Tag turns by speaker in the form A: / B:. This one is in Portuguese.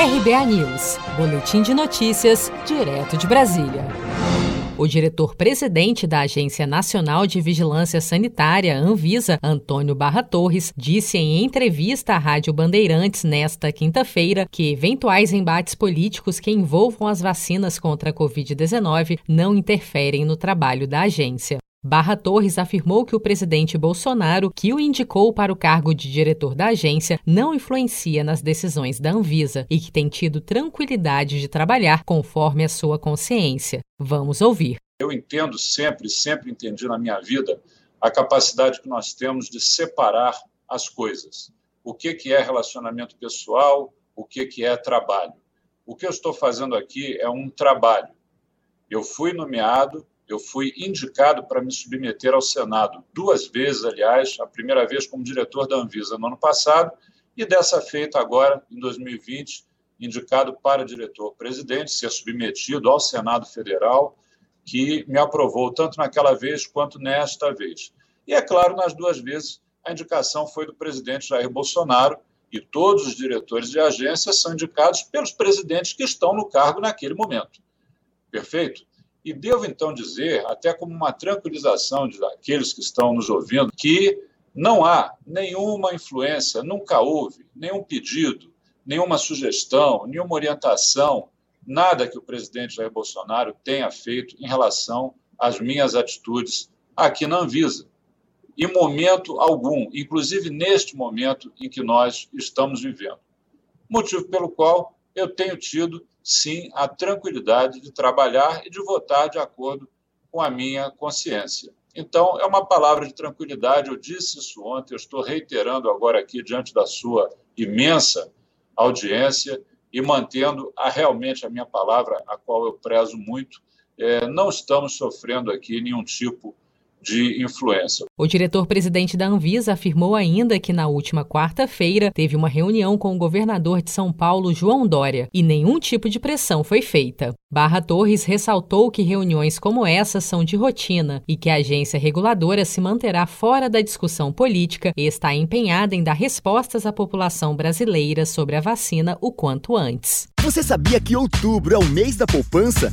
A: RBA News, Boletim de Notícias, direto de Brasília. O diretor-presidente da Agência Nacional de Vigilância Sanitária, Anvisa, Antônio Barra Torres, disse em entrevista à Rádio Bandeirantes nesta quinta-feira que eventuais embates políticos que envolvam as vacinas contra a Covid-19 não interferem no trabalho da agência. Barra Torres afirmou que o presidente Bolsonaro, que o indicou para o cargo de diretor da agência, não influencia nas decisões da Anvisa e que tem tido tranquilidade de trabalhar conforme a sua consciência. Vamos ouvir.
B: Eu entendo sempre, sempre entendi na minha vida, a capacidade que nós temos de separar as coisas. O que, que é relacionamento pessoal, o que, que é trabalho. O que eu estou fazendo aqui é um trabalho. Eu fui nomeado eu fui indicado para me submeter ao Senado duas vezes, aliás, a primeira vez como diretor da Anvisa no ano passado, e dessa feita agora, em 2020, indicado para diretor-presidente, ser submetido ao Senado Federal, que me aprovou tanto naquela vez quanto nesta vez. E, é claro, nas duas vezes, a indicação foi do presidente Jair Bolsonaro, e todos os diretores de agência são indicados pelos presidentes que estão no cargo naquele momento. Perfeito? E devo então dizer, até como uma tranquilização daqueles que estão nos ouvindo, que não há nenhuma influência, nunca houve nenhum pedido, nenhuma sugestão, nenhuma orientação, nada que o presidente Jair Bolsonaro tenha feito em relação às minhas atitudes aqui na Anvisa. Em momento algum, inclusive neste momento em que nós estamos vivendo. Motivo pelo qual eu tenho tido, sim, a tranquilidade de trabalhar e de votar de acordo com a minha consciência. Então, é uma palavra de tranquilidade, eu disse isso ontem, eu estou reiterando agora aqui diante da sua imensa audiência e mantendo a, realmente a minha palavra, a qual eu prezo muito. É, não estamos sofrendo aqui nenhum tipo de de influência.
A: O diretor-presidente da Anvisa afirmou ainda que na última quarta-feira teve uma reunião com o governador de São Paulo, João Dória, e nenhum tipo de pressão foi feita. Barra Torres ressaltou que reuniões como essa são de rotina e que a agência reguladora se manterá fora da discussão política e está empenhada em dar respostas à população brasileira sobre a vacina o quanto antes.
C: Você sabia que outubro é o mês da poupança?